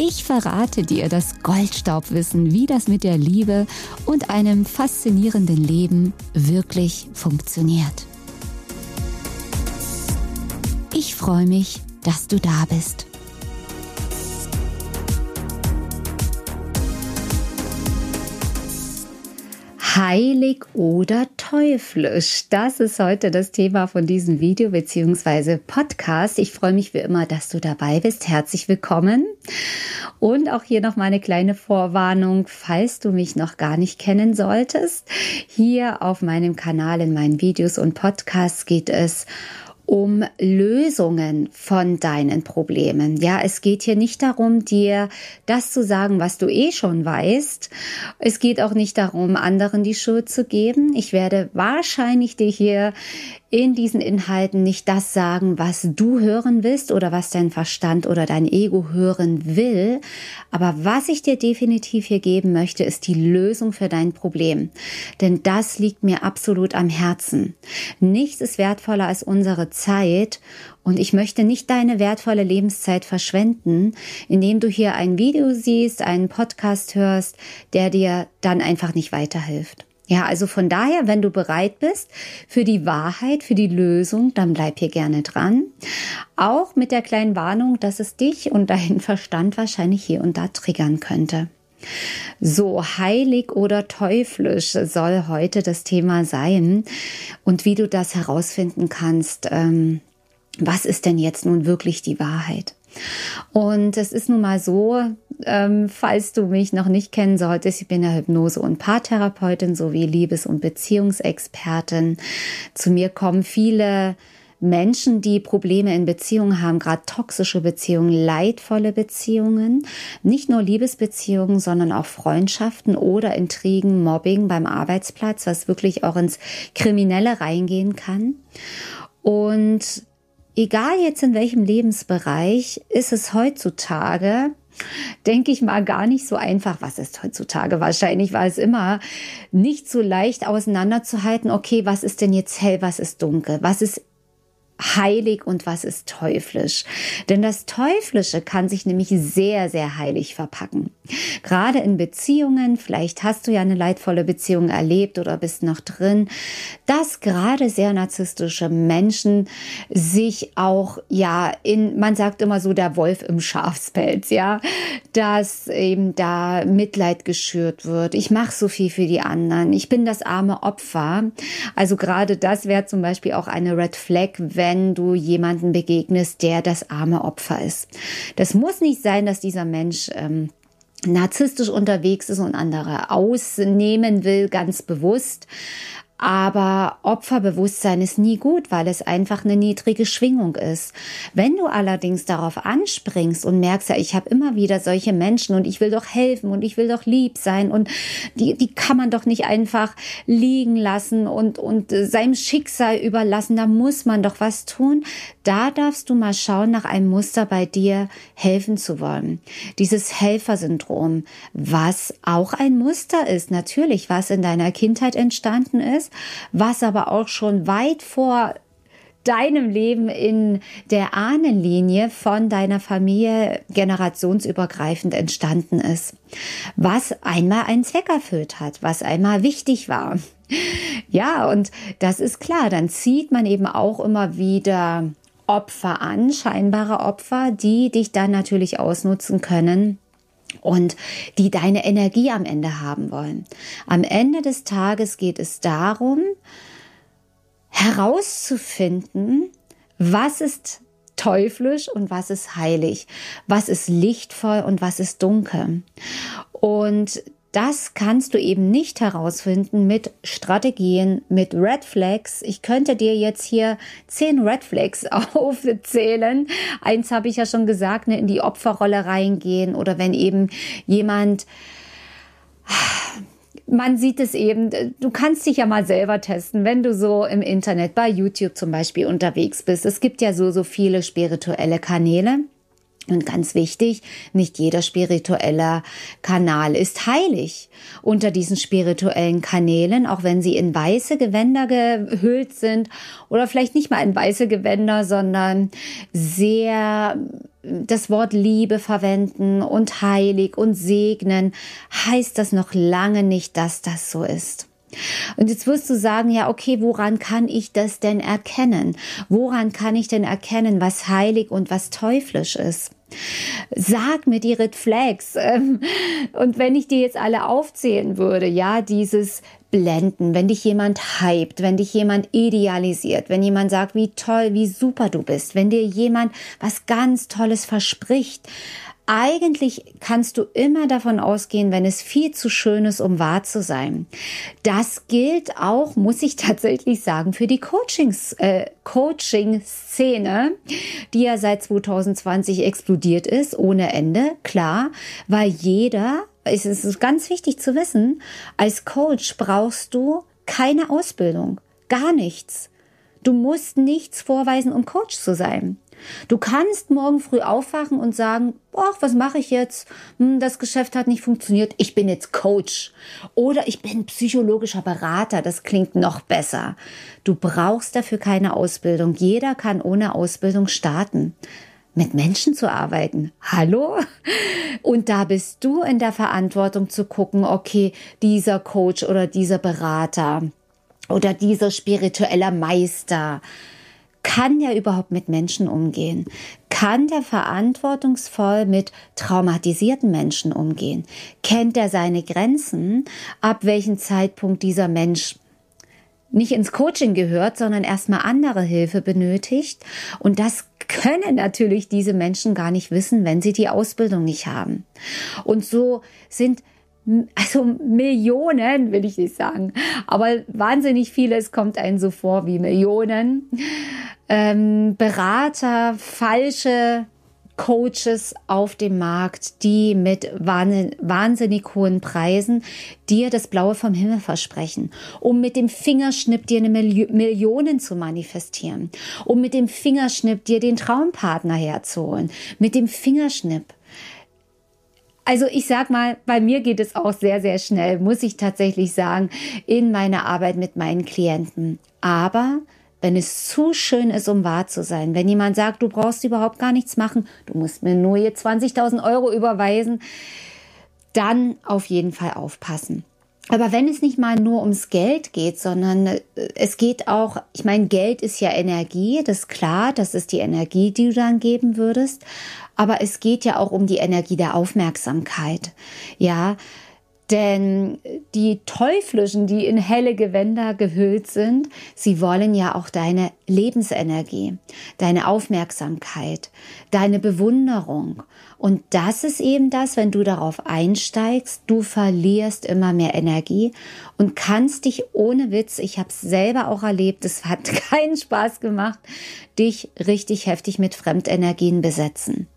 Ich verrate dir das Goldstaubwissen, wie das mit der Liebe und einem faszinierenden Leben wirklich funktioniert. Ich freue mich, dass du da bist. Heilig oder teuflisch? Das ist heute das Thema von diesem Video bzw. Podcast. Ich freue mich wie immer, dass du dabei bist. Herzlich willkommen. Und auch hier noch mal eine kleine Vorwarnung, falls du mich noch gar nicht kennen solltest. Hier auf meinem Kanal in meinen Videos und Podcasts geht es um Lösungen von deinen Problemen. Ja, es geht hier nicht darum, dir das zu sagen, was du eh schon weißt. Es geht auch nicht darum, anderen die Schuld zu geben. Ich werde wahrscheinlich dir hier in diesen Inhalten nicht das sagen, was du hören willst oder was dein Verstand oder dein Ego hören will. Aber was ich dir definitiv hier geben möchte, ist die Lösung für dein Problem. Denn das liegt mir absolut am Herzen. Nichts ist wertvoller als unsere Zeit und ich möchte nicht deine wertvolle Lebenszeit verschwenden, indem du hier ein Video siehst, einen Podcast hörst, der dir dann einfach nicht weiterhilft. Ja, also von daher, wenn du bereit bist für die Wahrheit, für die Lösung, dann bleib hier gerne dran. Auch mit der kleinen Warnung, dass es dich und deinen Verstand wahrscheinlich hier und da triggern könnte. So, heilig oder teuflisch soll heute das Thema sein und wie du das herausfinden kannst. Ähm, was ist denn jetzt nun wirklich die Wahrheit? Und es ist nun mal so, ähm, falls du mich noch nicht kennen solltest, ich bin ja Hypnose- und Paartherapeutin sowie Liebes- und Beziehungsexpertin. Zu mir kommen viele Menschen, die Probleme in Beziehungen haben, gerade toxische Beziehungen, leidvolle Beziehungen, nicht nur Liebesbeziehungen, sondern auch Freundschaften oder Intrigen, Mobbing beim Arbeitsplatz, was wirklich auch ins Kriminelle reingehen kann. Und egal jetzt in welchem Lebensbereich, ist es heutzutage denke ich mal, gar nicht so einfach. Was ist heutzutage? Wahrscheinlich war es immer nicht so leicht auseinanderzuhalten. Okay, was ist denn jetzt hell, was ist dunkel? Was ist heilig und was ist teuflisch. Denn das Teuflische kann sich nämlich sehr, sehr heilig verpacken. Gerade in Beziehungen, vielleicht hast du ja eine leidvolle Beziehung erlebt oder bist noch drin, dass gerade sehr narzisstische Menschen sich auch, ja, in, man sagt immer so, der Wolf im Schafspelz, ja, dass eben da Mitleid geschürt wird. Ich mache so viel für die anderen. Ich bin das arme Opfer. Also gerade das wäre zum Beispiel auch eine Red Flag, wenn wenn du jemanden begegnest, der das arme Opfer ist. Das muss nicht sein, dass dieser Mensch ähm, narzisstisch unterwegs ist und andere ausnehmen will, ganz bewusst. Aber Opferbewusstsein ist nie gut, weil es einfach eine niedrige Schwingung ist. Wenn du allerdings darauf anspringst und merkst, ja, ich habe immer wieder solche Menschen und ich will doch helfen und ich will doch lieb sein und die, die kann man doch nicht einfach liegen lassen und, und seinem Schicksal überlassen, da muss man doch was tun. Da darfst du mal schauen nach einem Muster bei dir helfen zu wollen. Dieses Helfersyndrom, was auch ein Muster ist, natürlich, was in deiner Kindheit entstanden ist, was aber auch schon weit vor deinem Leben in der Ahnenlinie von deiner Familie generationsübergreifend entstanden ist. Was einmal einen Zweck erfüllt hat, was einmal wichtig war. Ja, und das ist klar, dann zieht man eben auch immer wieder Opfer an, scheinbare Opfer, die dich dann natürlich ausnutzen können und die deine Energie am Ende haben wollen. Am Ende des Tages geht es darum, herauszufinden, was ist teuflisch und was ist heilig, was ist lichtvoll und was ist dunkel. Und das kannst du eben nicht herausfinden mit Strategien, mit Red Flags. Ich könnte dir jetzt hier zehn Red Flags aufzählen. Eins habe ich ja schon gesagt, ne, in die Opferrolle reingehen oder wenn eben jemand man sieht es eben, du kannst dich ja mal selber testen, wenn du so im Internet bei YouTube zum Beispiel unterwegs bist. Es gibt ja so, so viele spirituelle Kanäle. Und ganz wichtig, nicht jeder spirituelle Kanal ist heilig. Unter diesen spirituellen Kanälen, auch wenn sie in weiße Gewänder gehüllt sind oder vielleicht nicht mal in weiße Gewänder, sondern sehr das Wort Liebe verwenden und heilig und segnen, heißt das noch lange nicht, dass das so ist. Und jetzt wirst du sagen, ja, okay, woran kann ich das denn erkennen? Woran kann ich denn erkennen, was heilig und was teuflisch ist? Sag mir die Red Flags. Ähm, und wenn ich dir jetzt alle aufzählen würde, ja, dieses Blenden, wenn dich jemand hypt, wenn dich jemand idealisiert, wenn jemand sagt, wie toll, wie super du bist, wenn dir jemand was ganz Tolles verspricht, eigentlich kannst du immer davon ausgehen, wenn es viel zu schön ist, um wahr zu sein. Das gilt auch, muss ich tatsächlich sagen, für die Coachings, äh, Coaching-Szene, die ja seit 2020 explodiert ist, ohne Ende, klar, weil jeder, es ist ganz wichtig zu wissen, als Coach brauchst du keine Ausbildung, gar nichts. Du musst nichts vorweisen, um Coach zu sein. Du kannst morgen früh aufwachen und sagen, ach, was mache ich jetzt? Hm, das Geschäft hat nicht funktioniert. Ich bin jetzt Coach. Oder ich bin psychologischer Berater. Das klingt noch besser. Du brauchst dafür keine Ausbildung. Jeder kann ohne Ausbildung starten mit Menschen zu arbeiten. Hallo? Und da bist du in der Verantwortung zu gucken, okay, dieser Coach oder dieser Berater oder dieser spiritueller Meister, kann der überhaupt mit Menschen umgehen? Kann der verantwortungsvoll mit traumatisierten Menschen umgehen? Kennt er seine Grenzen? Ab welchem Zeitpunkt dieser Mensch nicht ins Coaching gehört, sondern erstmal andere Hilfe benötigt. Und das können natürlich diese Menschen gar nicht wissen, wenn sie die Ausbildung nicht haben. Und so sind also Millionen, will ich nicht sagen, aber wahnsinnig viele, es kommt einem so vor wie Millionen. Ähm, Berater, falsche Coaches auf dem Markt, die mit wahnsinnig hohen Preisen dir das Blaue vom Himmel versprechen, um mit dem Fingerschnipp dir eine Milli Millionen zu manifestieren, um mit dem Fingerschnipp dir den Traumpartner herzuholen, mit dem Fingerschnipp. Also ich sag mal, bei mir geht es auch sehr, sehr schnell, muss ich tatsächlich sagen, in meiner Arbeit mit meinen Klienten. Aber wenn es zu schön ist, um wahr zu sein. Wenn jemand sagt, du brauchst überhaupt gar nichts machen, du musst mir nur hier 20.000 Euro überweisen, dann auf jeden Fall aufpassen. Aber wenn es nicht mal nur ums Geld geht, sondern äh, es geht auch, ich meine, Geld ist ja Energie, das ist klar, das ist die Energie, die du dann geben würdest. Aber es geht ja auch um die Energie der Aufmerksamkeit. Ja, denn die Teuflischen, die in helle Gewänder gehüllt sind, sie wollen ja auch deine Lebensenergie, deine Aufmerksamkeit, deine Bewunderung. Und das ist eben das, wenn du darauf einsteigst, du verlierst immer mehr Energie und kannst dich ohne Witz, ich habe es selber auch erlebt, es hat keinen Spaß gemacht, dich richtig heftig mit Fremdenergien besetzen.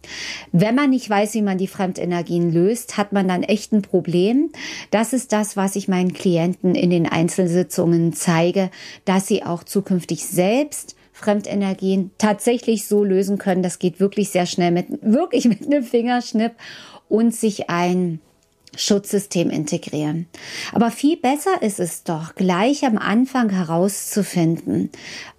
Wenn man nicht weiß, wie man die Fremdenergien löst, hat man dann echt ein Problem. Das ist das, was ich meinen Klienten in den Einzelsitzungen zeige, dass sie auch zukünftig selbst Fremdenergien tatsächlich so lösen können. Das geht wirklich sehr schnell mit, wirklich mit einem Fingerschnipp und sich ein Schutzsystem integrieren. Aber viel besser ist es doch, gleich am Anfang herauszufinden,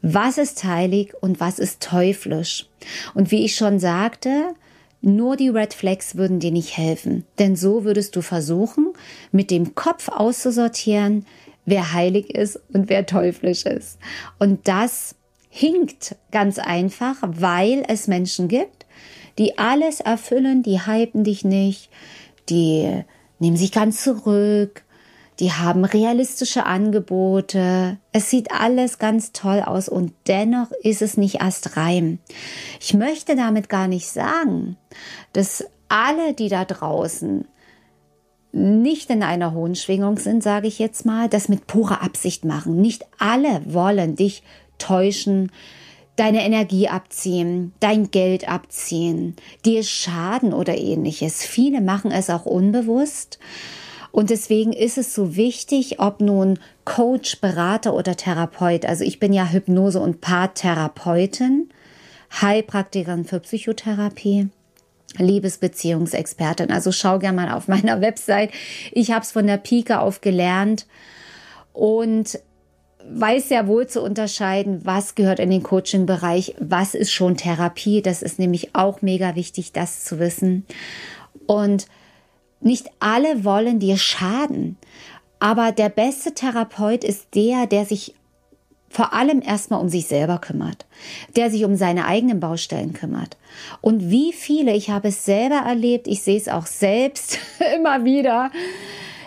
was ist heilig und was ist teuflisch. Und wie ich schon sagte, nur die Red Flags würden dir nicht helfen, denn so würdest du versuchen, mit dem Kopf auszusortieren, wer heilig ist und wer teuflisch ist. Und das hinkt ganz einfach, weil es Menschen gibt, die alles erfüllen, die hypen dich nicht, die nehmen sich ganz zurück, die haben realistische Angebote. Es sieht alles ganz toll aus und dennoch ist es nicht erst rein. Ich möchte damit gar nicht sagen, dass alle, die da draußen nicht in einer hohen Schwingung sind, sage ich jetzt mal, das mit purer Absicht machen. Nicht alle wollen dich täuschen, deine Energie abziehen, dein Geld abziehen, dir schaden oder ähnliches. Viele machen es auch unbewusst. Und deswegen ist es so wichtig, ob nun Coach, Berater oder Therapeut. Also ich bin ja Hypnose- und Paartherapeutin, Heilpraktikerin für Psychotherapie. Liebesbeziehungsexpertin. Also schau gerne mal auf meiner Website. Ich habe es von der Pike auf gelernt und weiß sehr wohl zu unterscheiden, was gehört in den Coaching-Bereich, was ist schon Therapie. Das ist nämlich auch mega wichtig, das zu wissen. Und nicht alle wollen dir schaden. Aber der beste Therapeut ist der, der sich vor allem erstmal um sich selber kümmert, der sich um seine eigenen Baustellen kümmert. Und wie viele, ich habe es selber erlebt, ich sehe es auch selbst immer wieder,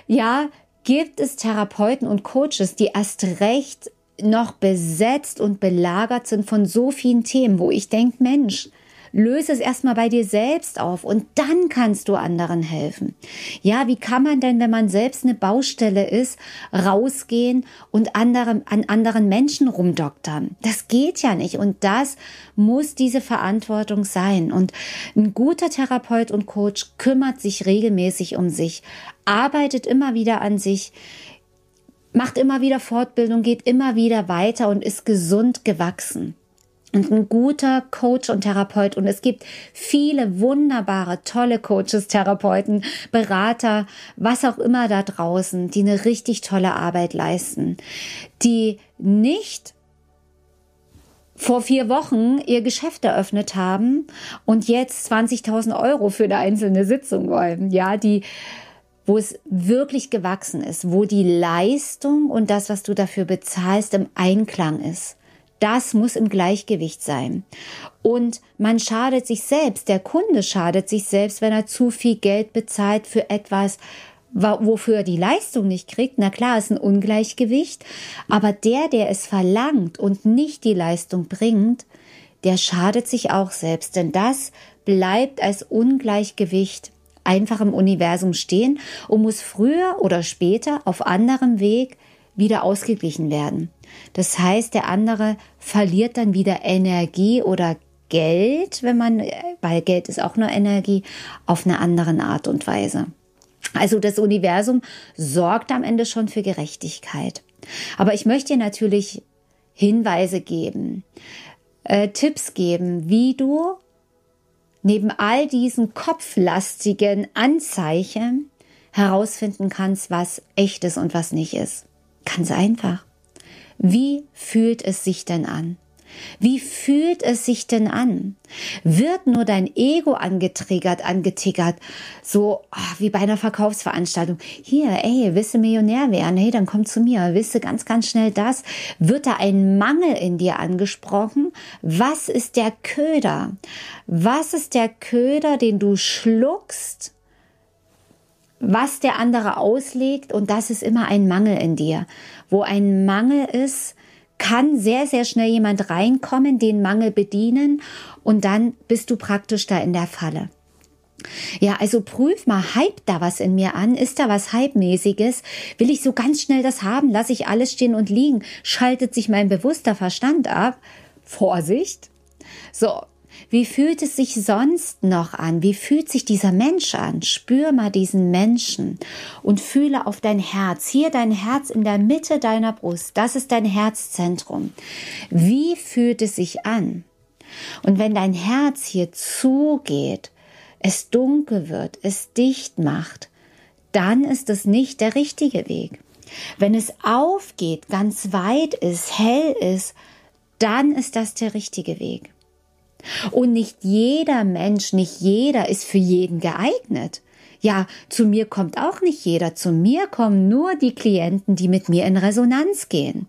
ja, gibt es Therapeuten und Coaches, die erst recht noch besetzt und belagert sind von so vielen Themen, wo ich denke, Mensch, löse es erstmal bei dir selbst auf und dann kannst du anderen helfen. Ja, wie kann man denn, wenn man selbst eine Baustelle ist, rausgehen und andere, an anderen Menschen rumdoktern? Das geht ja nicht und das muss diese Verantwortung sein. Und ein guter Therapeut und Coach kümmert sich regelmäßig um sich, arbeitet immer wieder an sich, macht immer wieder Fortbildung, geht immer wieder weiter und ist gesund gewachsen und ein guter Coach und Therapeut. Und es gibt viele wunderbare, tolle Coaches, Therapeuten, Berater, was auch immer da draußen, die eine richtig tolle Arbeit leisten, die nicht vor vier Wochen ihr Geschäft eröffnet haben und jetzt 20.000 Euro für eine einzelne Sitzung wollen. Ja, die, wo es wirklich gewachsen ist, wo die Leistung und das, was du dafür bezahlst, im Einklang ist. Das muss im Gleichgewicht sein. Und man schadet sich selbst, der Kunde schadet sich selbst, wenn er zu viel Geld bezahlt für etwas, wofür er die Leistung nicht kriegt. Na klar, ist ein Ungleichgewicht. Aber der, der es verlangt und nicht die Leistung bringt, der schadet sich auch selbst. Denn das bleibt als Ungleichgewicht einfach im Universum stehen und muss früher oder später auf anderem Weg wieder ausgeglichen werden. Das heißt, der andere verliert dann wieder Energie oder Geld, wenn man, weil Geld ist auch nur Energie, auf eine andere Art und Weise. Also das Universum sorgt am Ende schon für Gerechtigkeit. Aber ich möchte dir natürlich Hinweise geben, äh, Tipps geben, wie du neben all diesen kopflastigen Anzeichen herausfinden kannst, was echt ist und was nicht ist. Ganz einfach. Wie fühlt es sich denn an? Wie fühlt es sich denn an? Wird nur dein Ego angetriggert, angetickert, so oh, wie bei einer Verkaufsveranstaltung. Hier, ey, willst du Millionär werden? Hey, dann komm zu mir. Willst du ganz, ganz schnell das? Wird da ein Mangel in dir angesprochen? Was ist der Köder? Was ist der Köder, den du schluckst? Was der andere auslegt und das ist immer ein Mangel in dir. Wo ein Mangel ist, kann sehr, sehr schnell jemand reinkommen, den Mangel bedienen und dann bist du praktisch da in der Falle. Ja, also prüf mal, hype da was in mir an? Ist da was Hype-mäßiges? Will ich so ganz schnell das haben? Lass ich alles stehen und liegen? Schaltet sich mein bewusster Verstand ab? Vorsicht! So, wie fühlt es sich sonst noch an? Wie fühlt sich dieser Mensch an? Spür mal diesen Menschen und fühle auf dein Herz. Hier dein Herz in der Mitte deiner Brust. Das ist dein Herzzentrum. Wie fühlt es sich an? Und wenn dein Herz hier zugeht, es dunkel wird, es dicht macht, dann ist es nicht der richtige Weg. Wenn es aufgeht, ganz weit ist, hell ist, dann ist das der richtige Weg. Und nicht jeder Mensch, nicht jeder ist für jeden geeignet. Ja, zu mir kommt auch nicht jeder. Zu mir kommen nur die Klienten, die mit mir in Resonanz gehen.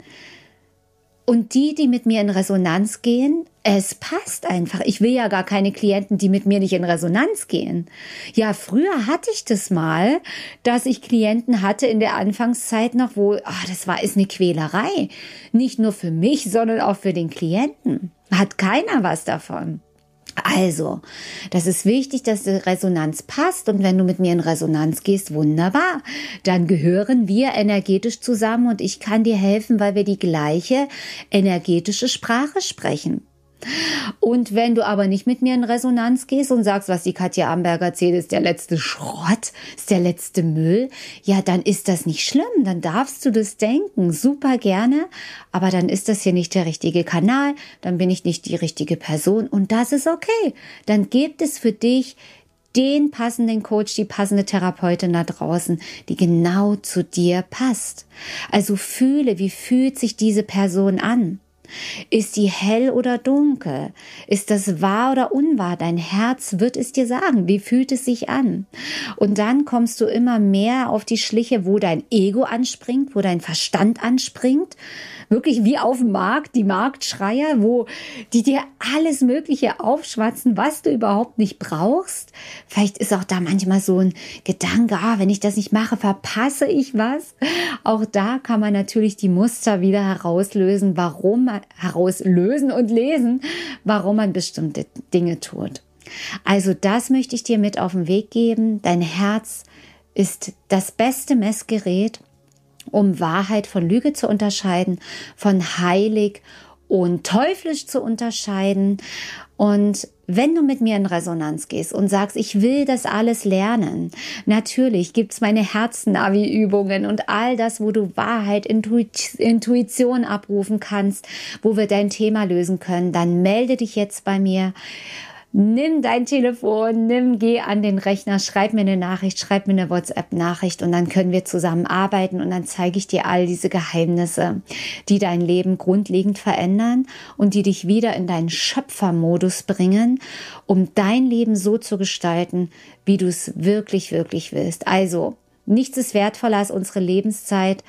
Und die, die mit mir in Resonanz gehen, es passt einfach. Ich will ja gar keine Klienten, die mit mir nicht in Resonanz gehen. Ja, früher hatte ich das mal, dass ich Klienten hatte in der Anfangszeit noch, wo, ah, das war, ist eine Quälerei. Nicht nur für mich, sondern auch für den Klienten. Hat keiner was davon. Also, das ist wichtig, dass die Resonanz passt und wenn du mit mir in Resonanz gehst, wunderbar. Dann gehören wir energetisch zusammen und ich kann dir helfen, weil wir die gleiche energetische Sprache sprechen. Und wenn du aber nicht mit mir in Resonanz gehst und sagst, was die Katja Amberger erzählt, ist der letzte Schrott, ist der letzte Müll, ja, dann ist das nicht schlimm, dann darfst du das denken, super gerne, aber dann ist das hier nicht der richtige Kanal, dann bin ich nicht die richtige Person und das ist okay. Dann gibt es für dich den passenden Coach, die passende Therapeutin da draußen, die genau zu dir passt. Also fühle, wie fühlt sich diese Person an? Ist sie hell oder dunkel? Ist das wahr oder unwahr? Dein Herz wird es dir sagen. Wie fühlt es sich an? Und dann kommst du immer mehr auf die Schliche, wo dein Ego anspringt, wo dein Verstand anspringt. Wirklich wie auf dem Markt, die Marktschreier, wo die dir alles Mögliche aufschwatzen, was du überhaupt nicht brauchst. Vielleicht ist auch da manchmal so ein Gedanke, ah, wenn ich das nicht mache, verpasse ich was. Auch da kann man natürlich die Muster wieder herauslösen, warum herauslösen und lesen, warum man bestimmte Dinge tut. Also das möchte ich dir mit auf den Weg geben. Dein Herz ist das beste Messgerät, um Wahrheit von Lüge zu unterscheiden, von heilig und teuflisch zu unterscheiden. Und wenn du mit mir in Resonanz gehst und sagst, ich will das alles lernen, natürlich gibt's meine Herznavi-Übungen und all das, wo du Wahrheit, Intuition abrufen kannst, wo wir dein Thema lösen können, dann melde dich jetzt bei mir nimm dein Telefon, nimm, geh an den Rechner, schreib mir eine Nachricht, schreib mir eine WhatsApp-Nachricht und dann können wir zusammen arbeiten und dann zeige ich dir all diese Geheimnisse, die dein Leben grundlegend verändern und die dich wieder in deinen Schöpfermodus bringen, um dein Leben so zu gestalten, wie du es wirklich, wirklich willst. Also, nichts ist wertvoller als unsere Lebenszeit.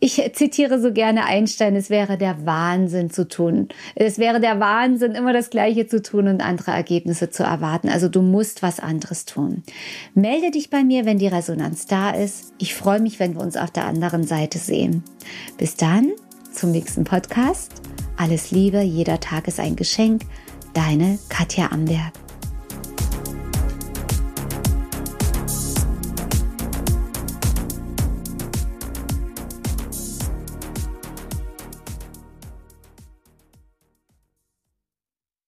Ich zitiere so gerne Einstein, es wäre der Wahnsinn zu tun. Es wäre der Wahnsinn, immer das Gleiche zu tun und andere Ergebnisse zu erwarten. Also du musst was anderes tun. Melde dich bei mir, wenn die Resonanz da ist. Ich freue mich, wenn wir uns auf der anderen Seite sehen. Bis dann, zum nächsten Podcast. Alles Liebe, jeder Tag ist ein Geschenk. Deine Katja Amberg.